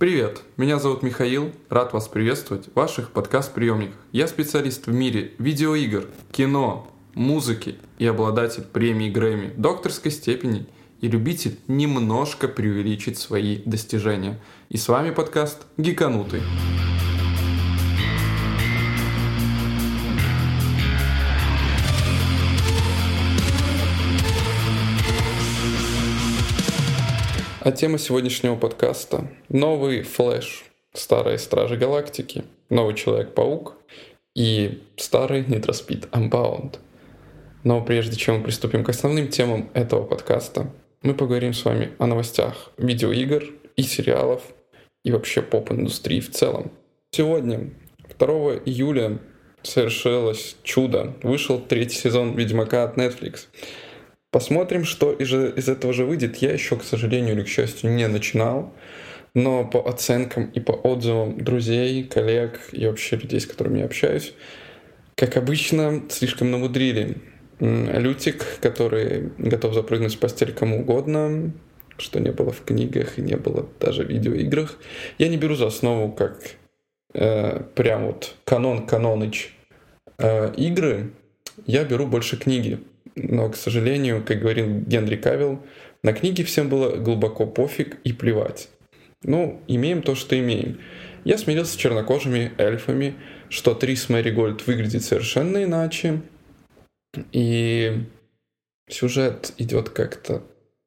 Привет, меня зовут Михаил, рад вас приветствовать в ваших подкаст-приемниках. Я специалист в мире видеоигр, кино, музыки и обладатель премии Грэмми докторской степени и любитель немножко преувеличить свои достижения. И с вами подкаст «Гиканутый». А тема сегодняшнего подкаста — новый Флэш, старые Стражи Галактики, новый Человек-паук и старый Speed Unbound. Но прежде чем мы приступим к основным темам этого подкаста, мы поговорим с вами о новостях видеоигр и сериалов и вообще поп-индустрии в целом. Сегодня, 2 июля, совершилось чудо. Вышел третий сезон Ведьмака от Netflix — Посмотрим, что из, из этого же выйдет. Я еще, к сожалению или к счастью, не начинал. Но по оценкам и по отзывам друзей, коллег и вообще людей, с которыми я общаюсь, как обычно, слишком намудрили. Лютик, который готов запрыгнуть в постель кому угодно, что не было в книгах и не было даже в видеоиграх. Я не беру за основу как э, прям вот канон каноныч э, игры, я беру больше книги но, к сожалению, как говорил Генри Кавилл, на книги всем было глубоко пофиг и плевать. Ну, имеем то, что имеем. Я смирился с чернокожими эльфами, что Трис Мэригольд выглядит совершенно иначе, и сюжет идет как-то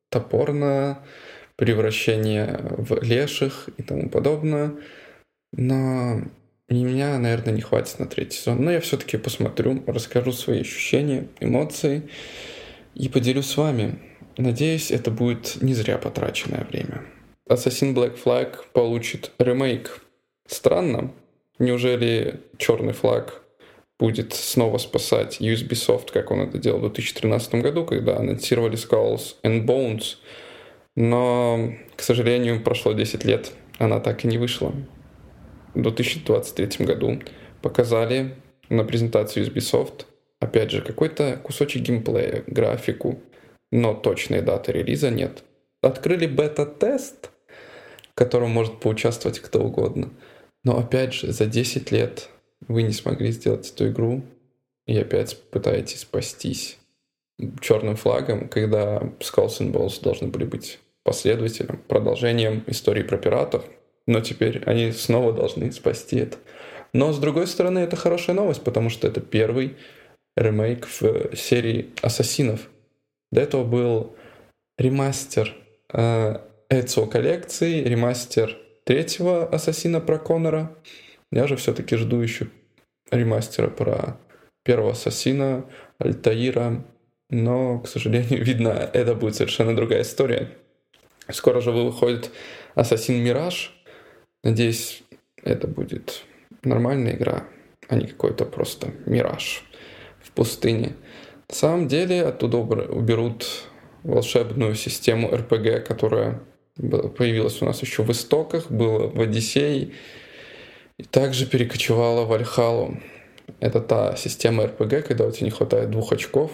топорно, превращение в леших и тому подобное. Но и меня, наверное, не хватит на третий сезон. Но я все-таки посмотрю, расскажу свои ощущения, эмоции и поделюсь с вами. Надеюсь, это будет не зря потраченное время. Assassin Black Flag получит ремейк. Странно. Неужели черный флаг будет снова спасать Ubisoft, как он это делал в 2013 году, когда анонсировали Skulls and Bones. Но, к сожалению, прошло 10 лет, она так и не вышла в 2023 году показали на презентации Ubisoft, опять же, какой-то кусочек геймплея, графику, но точной даты релиза нет. Открыли бета-тест, в котором может поучаствовать кто угодно. Но опять же, за 10 лет вы не смогли сделать эту игру, и опять пытаетесь спастись черным флагом, когда Skulls and Balls должны были быть последователем, продолжением истории про пиратов, но теперь они снова должны спасти это. Но, с другой стороны, это хорошая новость, потому что это первый ремейк в серии Ассасинов. До этого был ремастер э, Эцио коллекции, ремастер третьего Ассасина про Конора. Я же все-таки жду еще ремастера про первого Ассасина, Альтаира. Но, к сожалению, видно, это будет совершенно другая история. Скоро же выходит Ассасин Мираж, Надеюсь, это будет нормальная игра, а не какой-то просто мираж в пустыне. На самом деле оттуда уберут волшебную систему RPG, которая появилась у нас еще в истоках, была в Одиссее, и также перекочевала в Альхалу. Это та система RPG, когда у тебя не хватает двух очков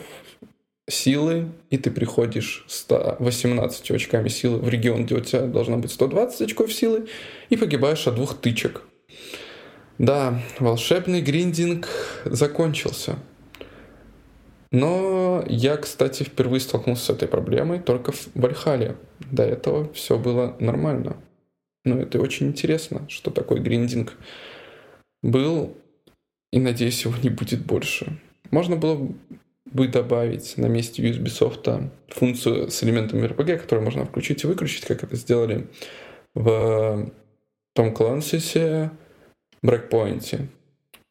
силы, и ты приходишь 118 очками силы в регион, где у тебя должно быть 120 очков силы, и погибаешь от двух тычек. Да, волшебный гриндинг закончился. Но я, кстати, впервые столкнулся с этой проблемой только в Вальхале. До этого все было нормально. Но это очень интересно, что такой гриндинг был, и надеюсь, его не будет больше. Можно было бы добавить на месте Ubisoft функцию с элементами RPG, которую можно включить и выключить, как это сделали в том Clancy's Breakpoint.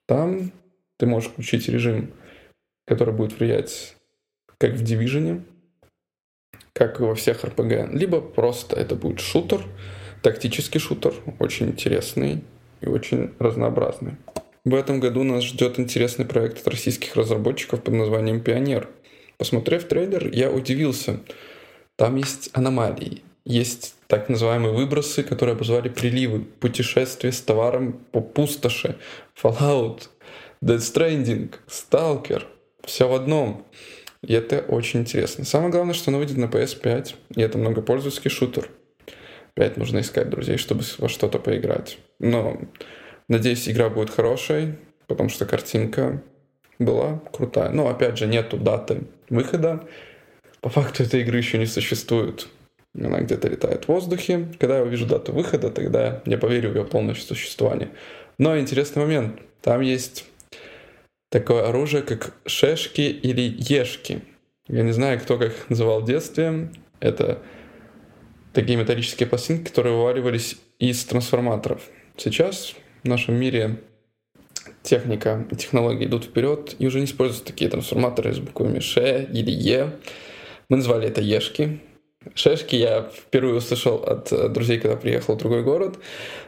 Там ты можешь включить режим, который будет влиять как в Division, как и во всех RPG, либо просто это будет шутер, тактический шутер, очень интересный и очень разнообразный. В этом году нас ждет интересный проект от российских разработчиков под названием «Пионер». Посмотрев трейлер, я удивился. Там есть аномалии, есть так называемые выбросы, которые обозвали приливы, путешествия с товаром по пустоши, Fallout, Dead Stranding, Stalker, все в одном. И это очень интересно. Самое главное, что оно выйдет на PS5, и это многопользовательский шутер. Опять нужно искать друзей, чтобы во что-то поиграть. Но надеюсь, игра будет хорошей, потому что картинка была крутая. Но опять же, нету даты выхода. По факту этой игры еще не существует. Она где-то летает в воздухе. Когда я увижу дату выхода, тогда я поверю в ее полное существование. Но интересный момент. Там есть такое оружие, как шешки или ешки. Я не знаю, кто как называл в детстве. Это такие металлические пластинки, которые вываливались из трансформаторов. Сейчас в нашем мире техника технологии идут вперед, и уже не используются такие трансформаторы с буквами Ш или Е. Мы назвали это Ешки. Шешки я впервые услышал от друзей, когда приехал в другой город.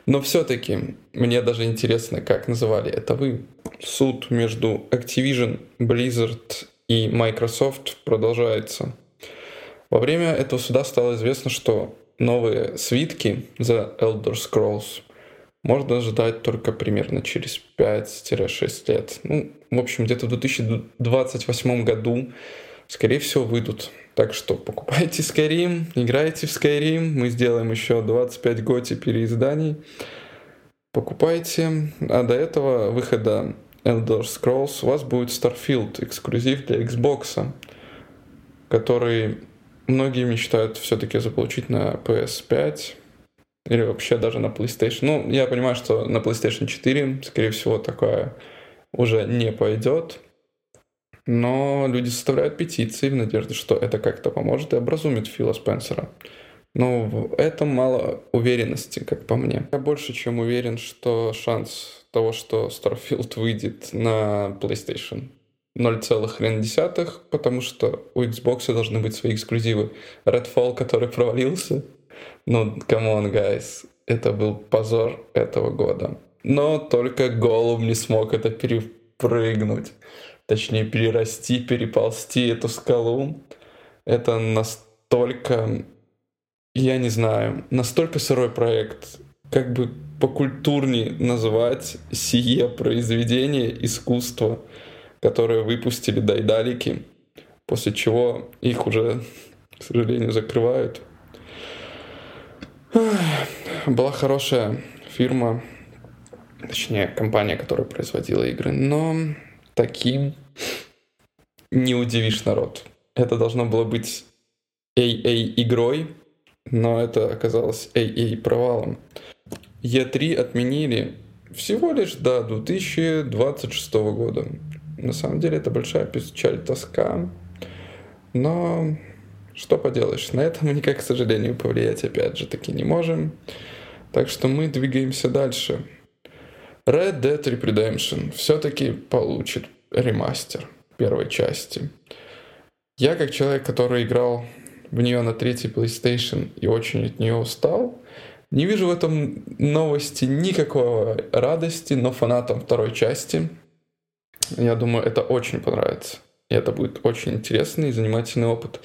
Но все-таки мне даже интересно, как называли это вы. Суд между Activision, Blizzard и Microsoft продолжается. Во время этого суда стало известно, что новые свитки за Elder Scrolls можно ожидать только примерно через 5-6 лет. Ну, в общем, где-то в 2028 году, скорее всего, выйдут. Так что покупайте Skyrim, играйте в Skyrim, мы сделаем еще 25 готи переизданий. Покупайте. А до этого выхода Elder Scrolls у вас будет Starfield, эксклюзив для Xbox, который многие мечтают все-таки заполучить на PS5 или вообще даже на PlayStation. Ну, я понимаю, что на PlayStation 4, скорее всего, такое уже не пойдет. Но люди составляют петиции в надежде, что это как-то поможет и образумит Фила Спенсера. Но в этом мало уверенности, как по мне. Я больше чем уверен, что шанс того, что Starfield выйдет на PlayStation 0,1, потому что у Xbox должны быть свои эксклюзивы. Redfall, который провалился, ну, on, guys, это был позор этого года. Но только Голуб не смог это перепрыгнуть, точнее перерасти, переползти эту скалу. Это настолько, я не знаю, настолько сырой проект, как бы покультурнее называть сие произведение искусства – которые выпустили дайдалики, после чего их уже, к сожалению, закрывают. Была хорошая фирма, точнее, компания, которая производила игры, но таким не удивишь народ. Это должно было быть AA игрой, но это оказалось AA провалом. E3 отменили всего лишь до 2026 года. На самом деле это большая печаль, тоска. Но что поделаешь, на это мы никак, к сожалению, повлиять опять же таки не можем. Так что мы двигаемся дальше. Red Dead Redemption все-таки получит ремастер первой части. Я, как человек, который играл в нее на третьей PlayStation и очень от нее устал, не вижу в этом новости никакой радости, но фанатам второй части я думаю, это очень понравится. И это будет очень интересный и занимательный опыт.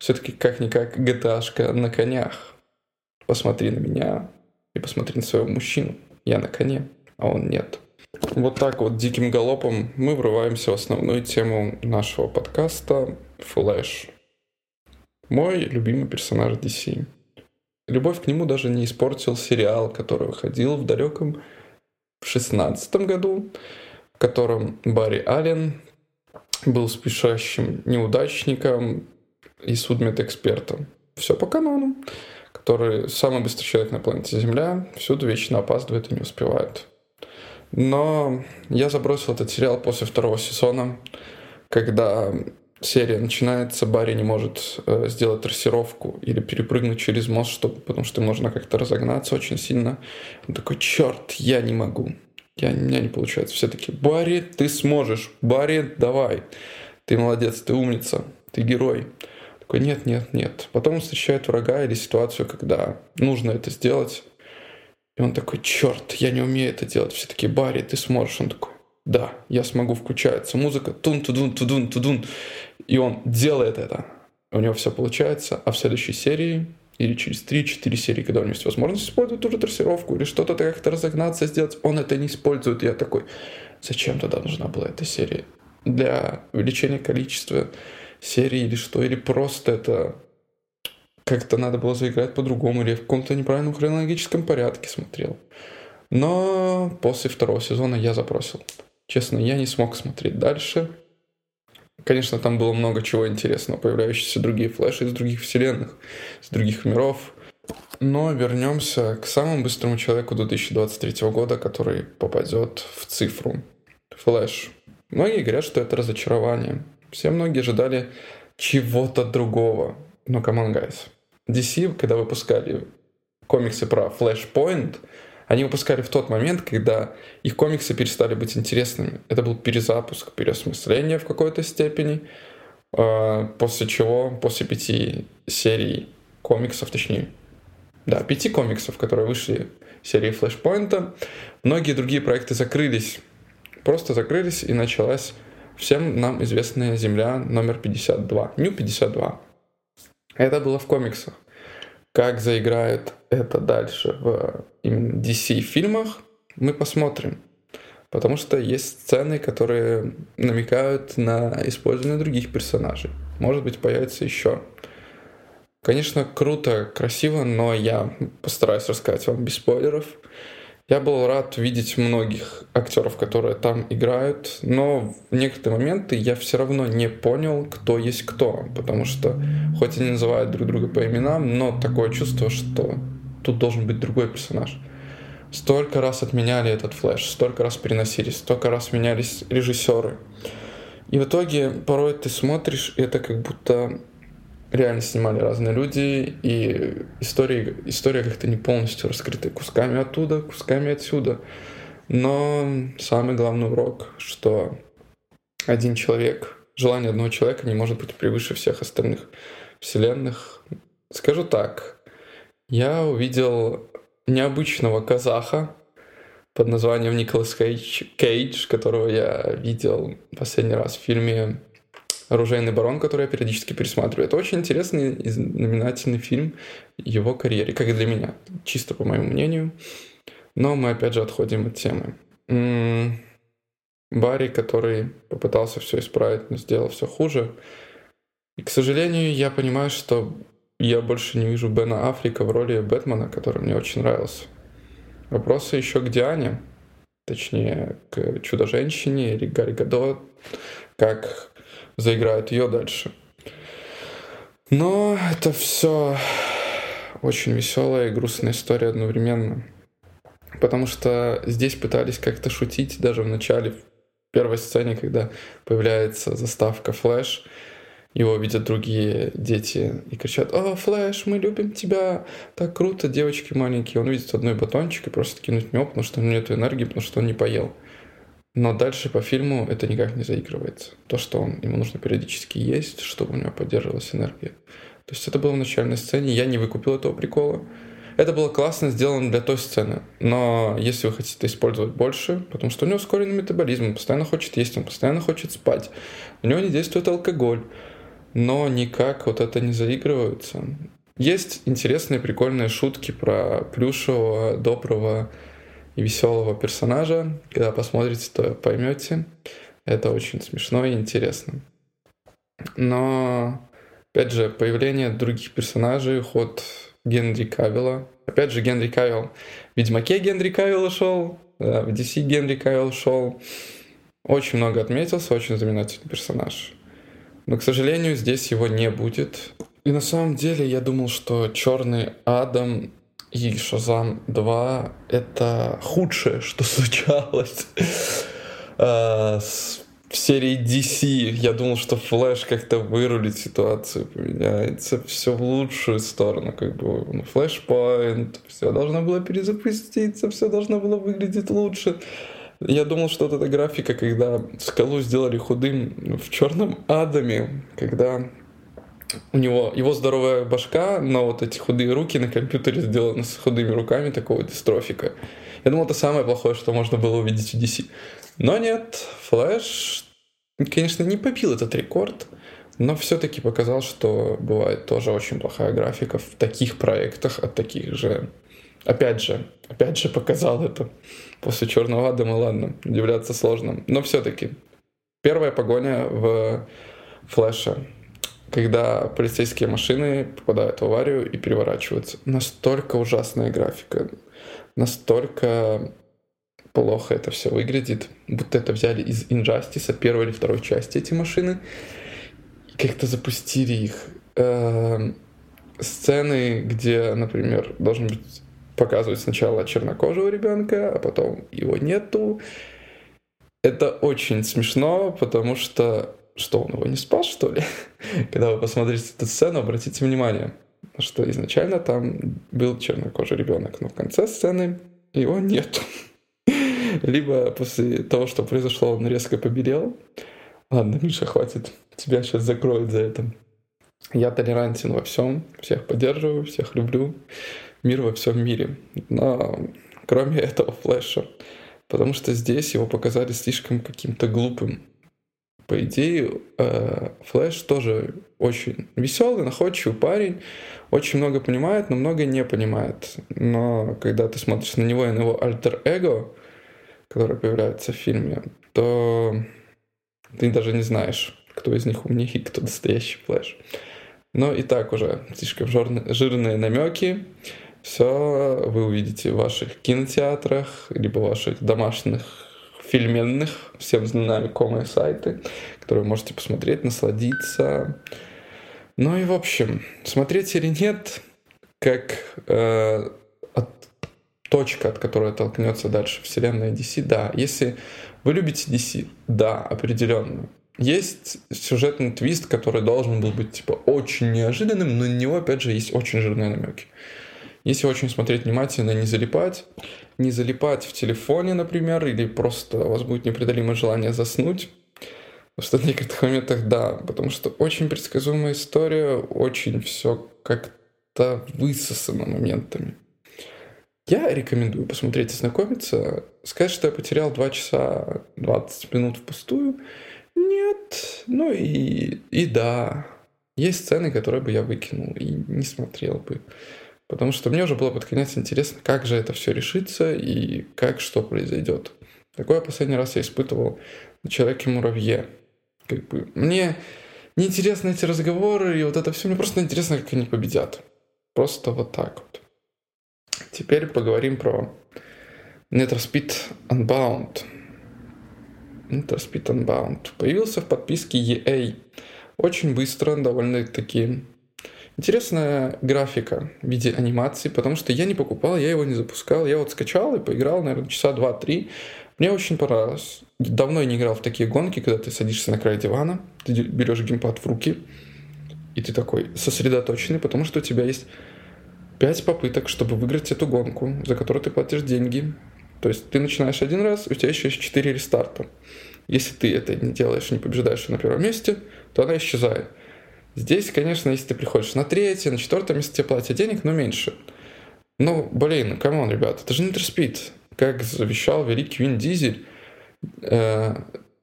Все-таки как-никак gta на конях. Посмотри на меня и посмотри на своего мужчину. Я на коне, а он нет. Вот так вот диким галопом мы врываемся в основную тему нашего подкаста Флэш. Мой любимый персонаж DC. Любовь к нему даже не испортил сериал, который выходил в далеком в шестнадцатом году в котором Барри Аллен был спешащим неудачником и судмедэкспертом. Все по канону, который самый быстрый человек на планете Земля, всюду вечно опаздывает и не успевает. Но я забросил этот сериал после второго сезона, когда серия начинается, Барри не может э, сделать трассировку или перепрыгнуть через мост, чтобы, потому что им нужно как-то разогнаться очень сильно. Он такой, черт, я не могу. Я, у меня не получается. Все таки Барри, ты сможешь. Барри, давай. Ты молодец, ты умница, ты герой. Такой, нет, нет, нет. Потом он встречает врага или ситуацию, когда нужно это сделать. И он такой, черт, я не умею это делать. Все таки Барри, ты сможешь. Он такой, да, я смогу. Включается музыка, тун тудун тудун тудун. И он делает это. У него все получается. А в следующей серии или через 3-4 серии, когда у него есть возможность использовать ту же трассировку, или что-то как-то разогнаться, сделать, он это не использует. Я такой, зачем тогда нужна была эта серия? Для увеличения количества серий или что? Или просто это как-то надо было заиграть по-другому, или я в каком-то неправильном хронологическом порядке смотрел. Но после второго сезона я забросил. Честно, я не смог смотреть дальше. Конечно, там было много чего интересного, появляющиеся другие флеши из других вселенных, из других миров. Но вернемся к самому быстрому человеку 2023 года, который попадет в цифру. Флэш. Многие говорят, что это разочарование. Все многие ожидали чего-то другого. Но, come on, guys. DC, когда выпускали комиксы про Flashpoint, они выпускали в тот момент, когда их комиксы перестали быть интересными. Это был перезапуск, переосмысление в какой-то степени, а, после чего, после пяти серий комиксов, точнее, да, пяти комиксов, которые вышли в серии Flashpoint, многие другие проекты закрылись, просто закрылись, и началась всем нам известная Земля номер 52, New 52. Это было в комиксах. Как заиграет это дальше в именно DC-фильмах, мы посмотрим. Потому что есть сцены, которые намекают на использование других персонажей. Может быть, появится еще. Конечно, круто, красиво, но я постараюсь рассказать вам без спойлеров. Я был рад видеть многих актеров, которые там играют, но в некоторые моменты я все равно не понял, кто есть кто, потому что хоть они называют друг друга по именам, но такое чувство, что тут должен быть другой персонаж. Столько раз отменяли этот флеш, столько раз переносились, столько раз менялись режиссеры. И в итоге порой ты смотришь, и это как будто реально снимали разные люди, и история, история как-то не полностью раскрыта кусками оттуда, кусками отсюда. Но самый главный урок, что один человек, желание одного человека не может быть превыше всех остальных вселенных. Скажу так, я увидел необычного казаха под названием Николас Кейдж, Кейдж, которого я видел последний раз в фильме «Оружейный барон», который я периодически пересматриваю. Это очень интересный и знаменательный фильм его карьере, как и для меня, чисто по моему мнению. Но мы опять же отходим от темы. Барри, который попытался все исправить, но сделал все хуже. И, к сожалению, я понимаю, что я больше не вижу Бена Африка в роли Бэтмена, который мне очень нравился. Вопросы еще к Диане, точнее, к Чудо-женщине или Гарри Гадо, как заиграют ее дальше. Но это все очень веселая и грустная история одновременно. Потому что здесь пытались как-то шутить даже в начале, в первой сцене, когда появляется заставка Флэш, его видят другие дети и кричат, «О, Флэш, мы любим тебя! Так круто, девочки маленькие!» Он видит одной батончик и просит кинуть в него, потому что у него нет энергии, потому что он не поел. Но дальше по фильму это никак не заигрывается. То, что он, ему нужно периодически есть, чтобы у него поддерживалась энергия. То есть это было в начальной сцене, я не выкупил этого прикола. Это было классно сделано для той сцены. Но если вы хотите использовать больше, потому что у него ускоренный метаболизм, он постоянно хочет есть, он постоянно хочет спать. У него не действует алкоголь. Но никак вот это не заигрывается. Есть интересные, прикольные шутки про плюшевого, доброго и веселого персонажа. Когда посмотрите, то поймете. Это очень смешно и интересно. Но, опять же, появление других персонажей, ход Генри Кавилла. Опять же, Генри Кавилл. В Ведьмаке Генри Кавилл шел, в DC Генри Кавилл шел. Очень много отметился, очень знаменательный персонаж. Но, к сожалению, здесь его не будет. И на самом деле я думал, что Черный Адам и Шазам 2 это худшее, что случалось а, в серии DC. Я думал, что Флэш как-то вырулит ситуацию, поменяется все в лучшую сторону, как бы ну, Flashpoint, все должно было перезапуститься, все должно было выглядеть лучше. Я думал, что вот эта графика, когда скалу сделали худым в черном Адаме, когда у него его здоровая башка, но вот эти худые руки на компьютере сделаны с худыми руками такого дистрофика. Я думал, это самое плохое, что можно было увидеть в DC. Но нет, Флэш, конечно, не побил этот рекорд, но все-таки показал, что бывает тоже очень плохая графика в таких проектах от таких же. Опять же, опять же показал это. После Черного Адама, ладно, удивляться сложно. Но все-таки первая погоня в Флэша когда полицейские машины попадают в аварию и переворачиваются. Настолько ужасная графика, настолько плохо это все выглядит, будто это взяли из Injustice первой или второй части эти машины, и как-то запустили их. Эм, сцены, где, например, должен быть показывать сначала чернокожего ребенка, а потом его нету. Это очень смешно, потому что что он его не спас, что ли? Когда вы посмотрите эту сцену, обратите внимание, что изначально там был чернокожий ребенок, но в конце сцены его нету. Либо после того, что произошло, он резко побелел. Ладно, Миша, хватит. Тебя сейчас закроют за это. Я толерантен во всем, всех поддерживаю, всех люблю. Мир во всем мире. Но кроме этого флеша. Потому что здесь его показали слишком каким-то глупым. По идее, э, Флэш тоже очень веселый, находчивый парень, очень много понимает, но много не понимает. Но когда ты смотришь на него и на его альтер-эго, который появляется в фильме, то ты даже не знаешь, кто из них умнее и кто настоящий Флэш. Но и так уже слишком жирные намеки. Все вы увидите в ваших кинотеатрах, либо ваших домашних фильменных, всем знакомые сайты, которые можете посмотреть, насладиться. Ну и в общем, смотреть или нет, как э, от, точка, от которой толкнется дальше вселенная DC, да. Если вы любите DC, да, определенно. Есть сюжетный твист, который должен был быть типа очень неожиданным, но на него, опять же, есть очень жирные намеки. Если очень смотреть внимательно, не залипать, не залипать в телефоне, например, или просто у вас будет непреодолимое желание заснуть, в некоторых моментах да, потому что очень предсказуемая история, очень все как-то высосано моментами. Я рекомендую посмотреть и знакомиться. Сказать, что я потерял 2 часа 20 минут впустую, нет. Ну и, и да, есть сцены, которые бы я выкинул и не смотрел бы. Потому что мне уже было под конец интересно, как же это все решится и как что произойдет. Такое последний раз я испытывал на Человеке-муравье. Как бы мне не интересны эти разговоры и вот это все. Мне просто интересно, как они победят. Просто вот так вот. Теперь поговорим про Need for Speed Unbound. Need for Speed Unbound. Появился в подписке EA. Очень быстро, довольно-таки Интересная графика в виде анимации, потому что я не покупал, я его не запускал. Я вот скачал и поиграл, наверное, часа два-три. Мне очень понравилось. Давно я не играл в такие гонки, когда ты садишься на край дивана, ты берешь геймпад в руки, и ты такой сосредоточенный, потому что у тебя есть пять попыток, чтобы выиграть эту гонку, за которую ты платишь деньги. То есть ты начинаешь один раз, у тебя еще есть четыре рестарта. Если ты это не делаешь, не побеждаешь на первом месте, то она исчезает. Здесь, конечно, если ты приходишь на третье, на четвертое место тебе платят денег, но меньше. Ну, блин, come on, ребята, это же Speed. Как завещал великий Вин Дизель, э,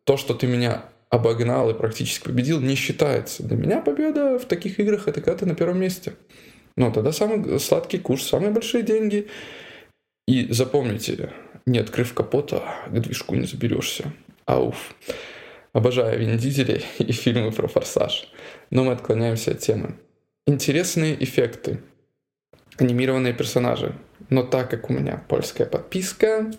то, что ты меня обогнал и практически победил, не считается. Для меня победа в таких играх это когда ты на первом месте. Ну, тогда самый сладкий курс, самые большие деньги. И запомните, не открыв капота, к движку не заберешься. Ауф. Обожаю Вин Дизеля и фильмы про форсаж. Но мы отклоняемся от темы. Интересные эффекты. Анимированные персонажи. Но так как у меня польская подписка,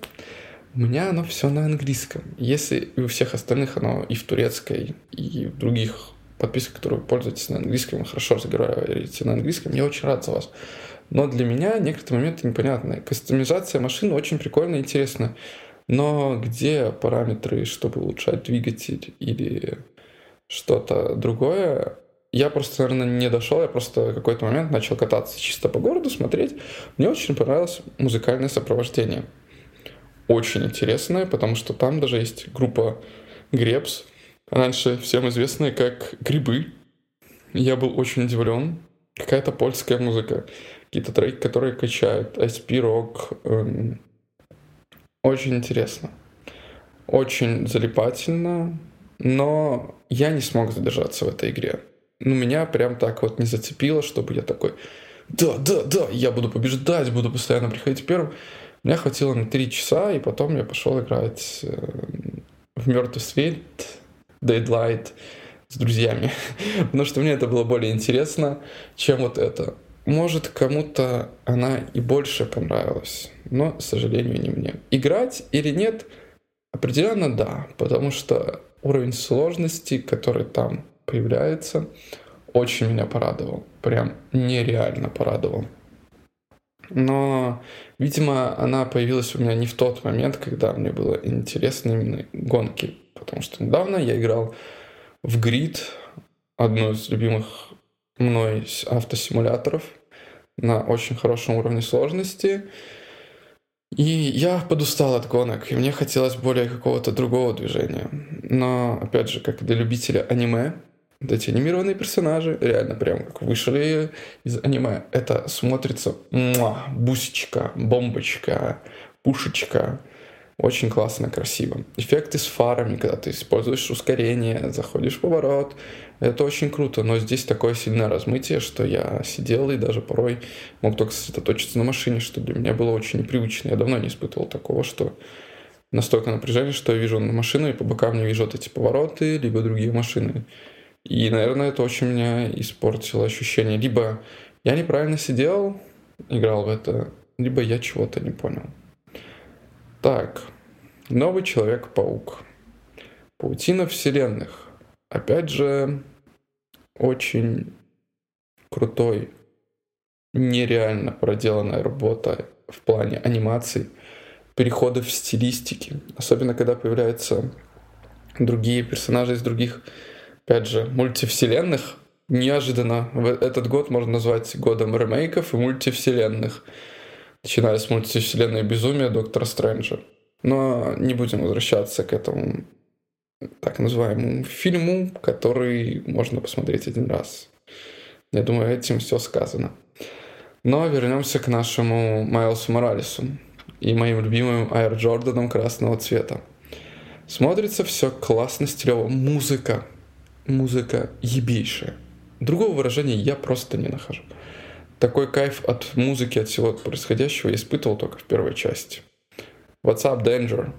у меня оно все на английском. Если и у всех остальных оно и в турецкой, и в других подписках, которые вы пользуетесь на английском, хорошо разговариваете на английском, я очень рад за вас. Но для меня некоторые моменты непонятные. Кастомизация машины очень прикольная и интересная. Но где параметры, чтобы улучшать двигатель или что-то другое, я просто, наверное, не дошел, я просто в какой-то момент начал кататься чисто по городу, смотреть. Мне очень понравилось музыкальное сопровождение. Очень интересное, потому что там даже есть группа Гребс, раньше всем известная как Грибы. Я был очень удивлен. Какая-то польская музыка, какие-то треки, которые качают, SP-рок, эм, очень интересно. Очень залипательно. Но я не смог задержаться в этой игре. Ну, меня прям так вот не зацепило, чтобы я такой, да, да, да, я буду побеждать, буду постоянно приходить первым. Меня хватило на три часа, и потом я пошел играть э, в мертвый свет, Deadlight, с друзьями, потому что мне это было более интересно, чем вот это. Может, кому-то она и больше понравилась, но, к сожалению, не мне. Играть или нет? Определенно да, потому что уровень сложности, который там появляется, очень меня порадовал. Прям нереально порадовал. Но, видимо, она появилась у меня не в тот момент, когда мне было интересно именно гонки. Потому что недавно я играл в Grid, одну из любимых мной автосимуляторов на очень хорошем уровне сложности. И я подустал от гонок, и мне хотелось более какого-то другого движения. Но, опять же, как для любителя аниме, вот эти анимированные персонажи, реально прям как вышли из аниме, это смотрится муа, бусечка, бомбочка, пушечка. Очень классно, красиво. Эффекты с фарами, когда ты используешь ускорение, заходишь в поворот. Это очень круто, но здесь такое сильное размытие, что я сидел и даже порой мог только сосредоточиться на машине, что для меня было очень непривычно. Я давно не испытывал такого, что настолько напряжение, что я вижу машину и по бокам не вижу вот эти повороты, либо другие машины. И, наверное, это очень меня испортило ощущение. Либо я неправильно сидел, играл в это, либо я чего-то не понял. Так, новый Человек-паук. Паутина вселенных. Опять же, очень крутой, нереально проделанная работа в плане анимации, переходов в стилистике. Особенно, когда появляются другие персонажи из других, опять же, мультивселенных. Неожиданно этот год можно назвать годом ремейков и мультивселенных начиная с мультивселенной безумия Доктора Стрэнджа. Но не будем возвращаться к этому так называемому фильму, который можно посмотреть один раз. Я думаю, этим все сказано. Но вернемся к нашему Майлсу Моралесу и моим любимым Air Джорданом красного цвета. Смотрится все классно, стилево. Музыка. Музыка ебейшая. Другого выражения я просто не нахожу такой кайф от музыки, от всего происходящего я испытывал только в первой части. What's up, Danger?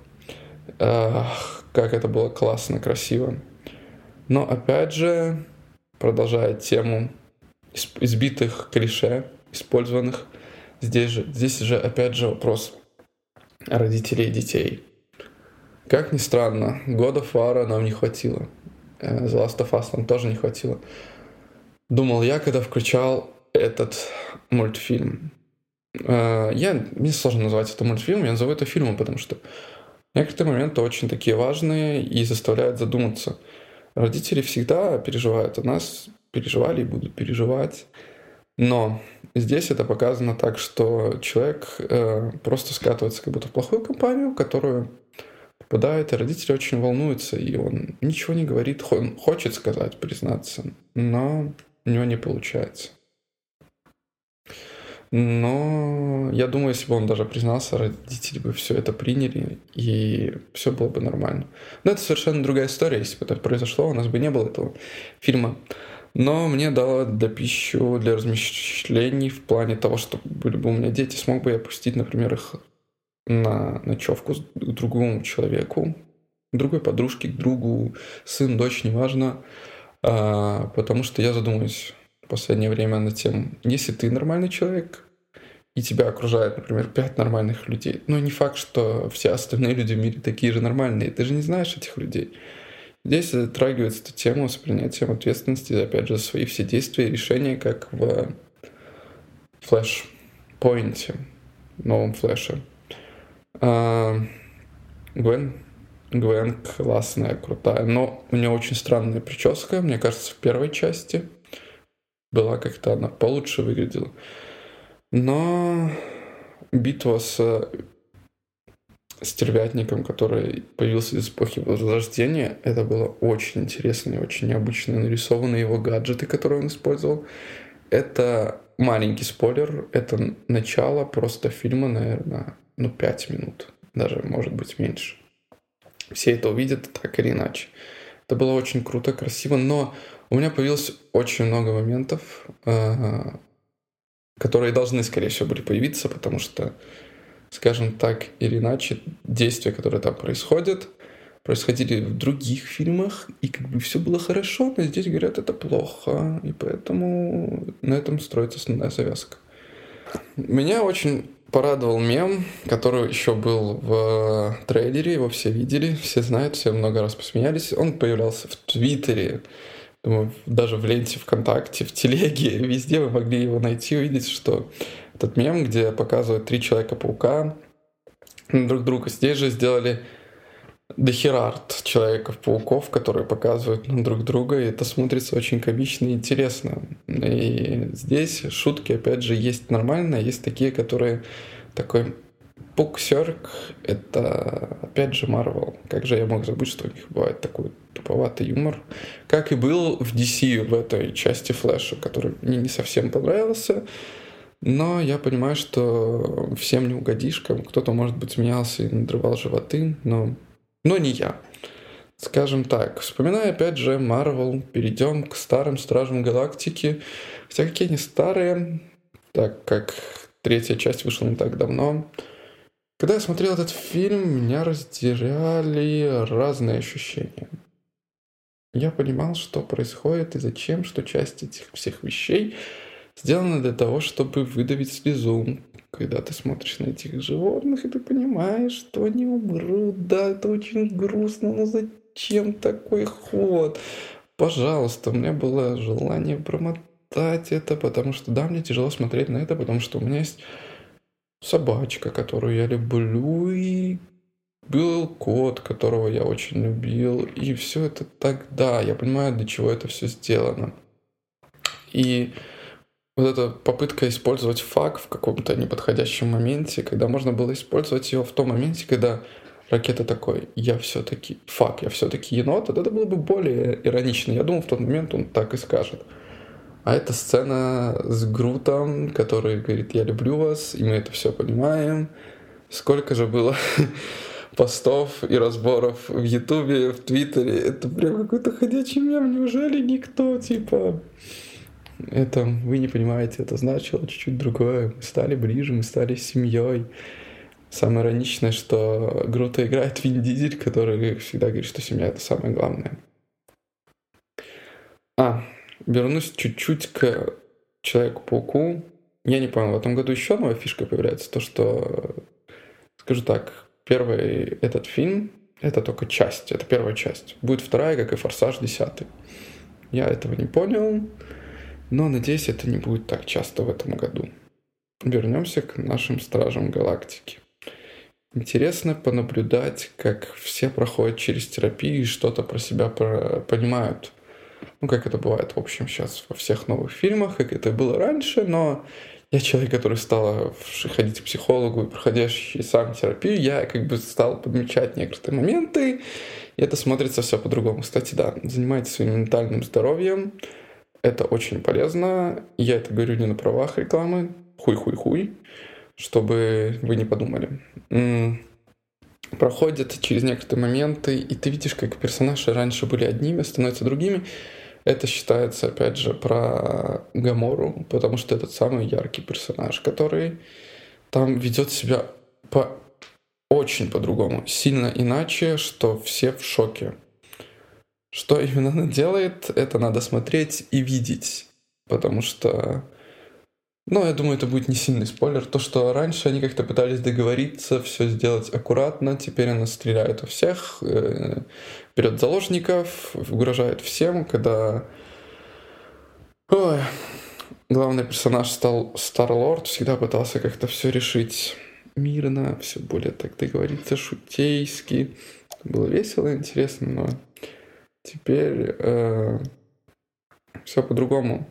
Ах, как это было классно, красиво. Но опять же, продолжая тему избитых клише, использованных, здесь же, здесь же опять же вопрос родителей и детей. Как ни странно, of War нам не хватило. Э, The Last of Us нам тоже не хватило. Думал я, когда включал этот мультфильм. Э, я, мне сложно назвать это мультфильмом, я назову это фильмом, потому что некоторые моменты очень такие важные и заставляют задуматься. Родители всегда переживают о нас, переживали и будут переживать. Но здесь это показано так, что человек э, просто скатывается как будто в плохую компанию, которую попадает, и родители очень волнуются, и он ничего не говорит, он хочет сказать, признаться, но у него не получается. Но я думаю, если бы он даже признался, родители бы все это приняли, и все было бы нормально. Но это совершенно другая история. Если бы это произошло, у нас бы не было этого фильма. Но мне дало для пищу для размышлений в плане того, что были бы у меня дети, смог бы я пустить, например, их на ночевку к другому человеку, к другой подружке, к другу, сын, дочь, неважно. А, потому что я последнее время на тему, если ты нормальный человек, и тебя окружает, например, пять нормальных людей, но не факт, что все остальные люди в мире такие же нормальные, ты же не знаешь этих людей. Здесь затрагивается эта тема с принятием ответственности, опять же, свои все действия и решения, как в Point, новом флеше. А, Гвен, Гвен классная, крутая, но у нее очень странная прическа, мне кажется, в первой части – была как-то она получше выглядела. Но битва с стервятником, который появился из эпохи Возрождения, это было очень интересно и очень необычно. Нарисованы его гаджеты, которые он использовал. Это маленький спойлер, это начало просто фильма, наверное, ну, 5 минут, даже, может быть, меньше. Все это увидят так или иначе. Это было очень круто, красиво, но у меня появилось очень много моментов, э, которые должны, скорее всего, были появиться, потому что, скажем так или иначе, действия, которые там происходят, происходили в других фильмах, и как бы все было хорошо, но здесь говорят, это плохо, и поэтому на этом строится основная завязка. Меня очень порадовал мем, который еще был в трейлере, его все видели, все знают, все много раз посмеялись. Он появлялся в Твиттере, думаю, даже в ленте ВКонтакте, в Телеге, везде вы могли его найти, увидеть, что этот мем, где показывают три Человека-паука друг друга. Здесь же сделали дохерарт Человеков-пауков, которые показывают друг друга, и это смотрится очень комично и интересно. И здесь шутки, опять же, есть нормальные, есть такие, которые такой Пуксерк — это, опять же, Марвел. Как же я мог забыть, что у них бывает такой туповатый юмор. Как и был в DC в этой части Флэша, который мне не совсем понравился. Но я понимаю, что всем не угодишь. Кто-то, может быть, смеялся и надрывал животы, но, но не я. Скажем так, вспоминая опять же Марвел, перейдем к старым Стражам Галактики. Хотя какие они старые, так как третья часть вышла не так давно. Когда я смотрел этот фильм, меня разделяли разные ощущения. Я понимал, что происходит и зачем, что часть этих всех вещей сделана для того, чтобы выдавить слезу. Когда ты смотришь на этих животных, и ты понимаешь, что они умрут, да, это очень грустно, но зачем такой ход? Пожалуйста, у меня было желание промотать это, потому что, да, мне тяжело смотреть на это, потому что у меня есть собачка, которую я люблю, и был кот, которого я очень любил, и все это так, да, я понимаю, для чего это все сделано. И вот эта попытка использовать фак в каком-то неподходящем моменте, когда можно было использовать его в том моменте, когда ракета такой, я все-таки фак, я все-таки енот, это было бы более иронично. Я думал, в тот момент он так и скажет. А это сцена с Грутом, который говорит, я люблю вас, и мы это все понимаем. Сколько же было постов и разборов в Ютубе, в Твиттере. Это прям какой-то ходячий мем. Неужели никто, типа... Это вы не понимаете, это значило чуть-чуть другое. Мы стали ближе, мы стали семьей. Самое ироничное, что Грута играет Вин Дизель, который всегда говорит, что семья это самое главное. А, вернусь чуть-чуть к Человеку-пауку. Я не понял, в этом году еще новая фишка появляется. То, что, скажу так, первый этот фильм, это только часть, это первая часть. Будет вторая, как и «Форсаж» десятый. Я этого не понял, но надеюсь, это не будет так часто в этом году. Вернемся к нашим Стражам Галактики. Интересно понаблюдать, как все проходят через терапию и что-то про себя понимают ну, как это бывает, в общем, сейчас во всех новых фильмах, как это было раньше, но я человек, который стал ходить к психологу и проходящий сам терапию, я как бы стал подмечать некоторые моменты, и это смотрится все по-другому. Кстати, да, занимайтесь своим ментальным здоровьем, это очень полезно. Я это говорю не на правах рекламы, хуй-хуй-хуй, чтобы вы не подумали. Проходят через некоторые моменты, и ты видишь, как персонажи раньше были одними, становятся другими, это считается, опять же, про Гамору, потому что этот самый яркий персонаж, который там ведет себя по очень по-другому, сильно иначе, что все в шоке. Что именно она делает, это надо смотреть и видеть, потому что ну, я думаю, это будет не сильный спойлер. То, что раньше они как-то пытались договориться, все сделать аккуратно, теперь она стреляет у всех, э, берет заложников, угрожает всем, когда... Ой, главный персонаж стал Старлорд, всегда пытался как-то все решить мирно, все более так договориться, шутейски. Было весело, интересно, но теперь э, все по-другому.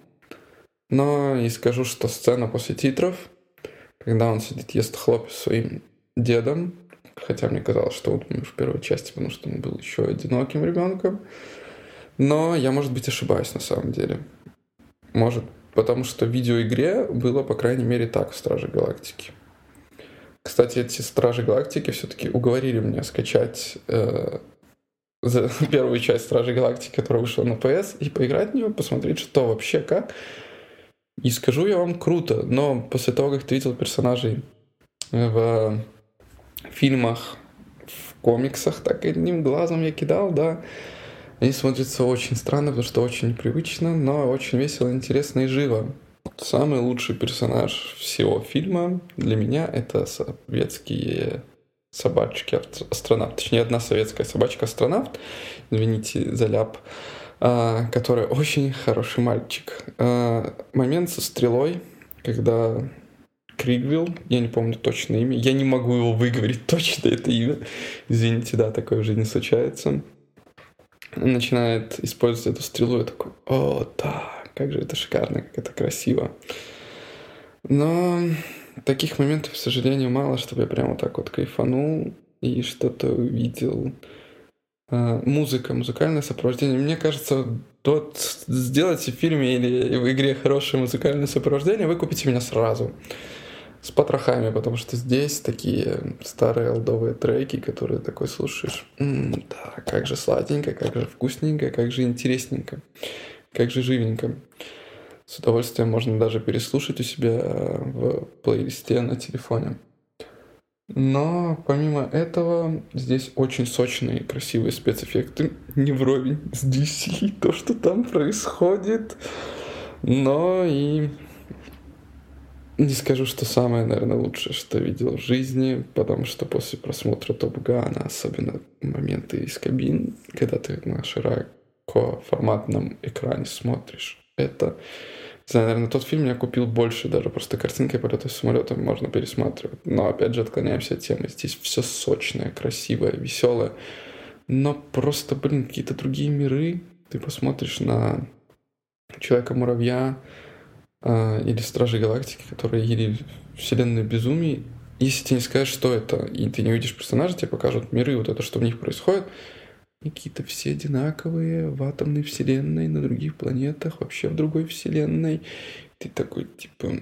Но и скажу, что сцена после титров, когда он сидит, ест хлопья своим дедом, хотя мне казалось, что он умер в первой части, потому что он был еще одиноким ребенком. Но я, может быть, ошибаюсь на самом деле. Может, потому что в видеоигре было, по крайней мере, так в Страже Галактики. Кстати, эти Стражи Галактики все-таки уговорили меня скачать э, за первую часть Стражи Галактики, которая вышла на PS, и поиграть в нее, посмотреть, что вообще как. И скажу я вам, круто, но после того, как ты видел персонажей в фильмах, в комиксах, так одним глазом я кидал, да. Они смотрятся очень странно, потому что очень непривычно, но очень весело, интересно и живо. Самый лучший персонаж всего фильма для меня это советские собачки астронавт. Точнее, одна советская собачка-астронавт, извините за ляп, которая очень хороший мальчик. А, момент со стрелой, когда Кригвилл, я не помню точно имя, я не могу его выговорить точно это имя, извините, да, такое в жизни случается, начинает использовать эту стрелу, я такой, о, да, как же это шикарно, как это красиво. Но таких моментов, к сожалению, мало, чтобы я прямо так вот кайфанул и что-то увидел. А, музыка, музыкальное сопровождение. Мне кажется, тот сделайте в фильме или в игре хорошее музыкальное сопровождение, вы купите меня сразу. С потрохами, потому что здесь такие старые олдовые треки, которые такой слушаешь. М-м, да, как же сладенько, как же вкусненько, как же интересненько, как же живенько. С удовольствием можно даже переслушать у себя э, в плейлисте на телефоне. Но помимо этого, здесь очень сочные, красивые спецэффекты. Не вровень с DC, то, что там происходит. Но и не скажу, что самое, наверное, лучшее, что видел в жизни, потому что после просмотра Топ Гана, особенно моменты из кабин, когда ты на широкоформатном экране смотришь, это знаю, наверное, тот фильм я купил больше даже, просто картинкой полета самолетом можно пересматривать. Но опять же отклоняемся от темы. Здесь все сочное, красивое, веселое. Но просто, блин, какие-то другие миры. Ты посмотришь на Человека-муравья э, или Стражи Галактики, которые или Вселенную безумий. Если тебе не скажешь, что это, и ты не увидишь персонажа, тебе покажут миры, вот это, что в них происходит, какие-то все одинаковые в атомной вселенной, на других планетах, вообще в другой вселенной. Ты такой, типа,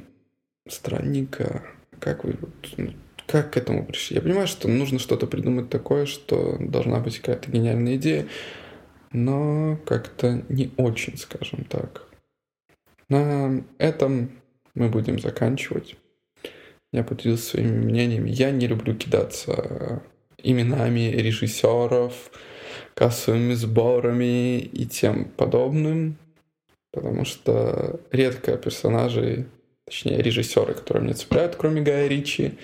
странненько, как вы, ну, как к этому пришли? Я понимаю, что нужно что-то придумать такое, что должна быть какая-то гениальная идея, но как-то не очень, скажем так. На этом мы будем заканчивать. Я поделился своими мнениями. Я не люблю кидаться именами режиссеров, кассовыми сборами и тем подобным, потому что редко персонажи, точнее режиссеры, которые мне цепляют, кроме Гая Ричи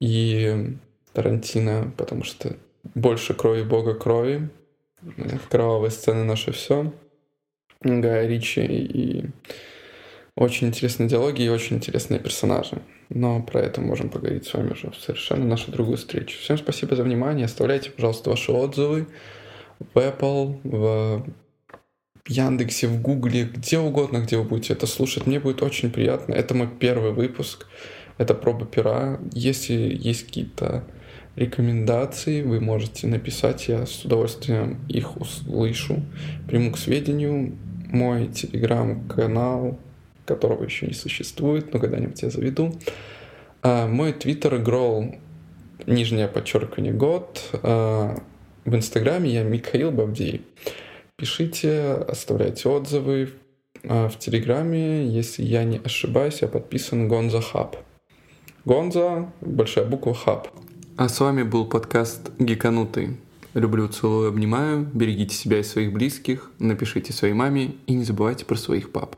и Тарантино, потому что больше крови бога крови, кровавые сцены наше все. Гая Ричи и очень интересные диалоги и очень интересные персонажи. Но про это можем поговорить с вами уже в совершенно нашу другую встречу. Всем спасибо за внимание. Оставляйте, пожалуйста, ваши отзывы в Apple, в Яндексе, в Гугле, где угодно, где вы будете это слушать. Мне будет очень приятно. Это мой первый выпуск. Это проба пера. Если есть какие-то рекомендации, вы можете написать, я с удовольствием их услышу, приму к сведению. Мой телеграм-канал которого еще не существует, но когда-нибудь я заведу. А, мой твиттер грол нижнее подчеркивание год. А, в инстаграме я Михаил Бабдей. Пишите, оставляйте отзывы. А, в телеграме, если я не ошибаюсь, я подписан Гонза Хаб. Гонза, большая буква Хаб. А с вами был подкаст «Гиканутый». Люблю, целую, обнимаю. Берегите себя и своих близких. Напишите своей маме и не забывайте про своих пап.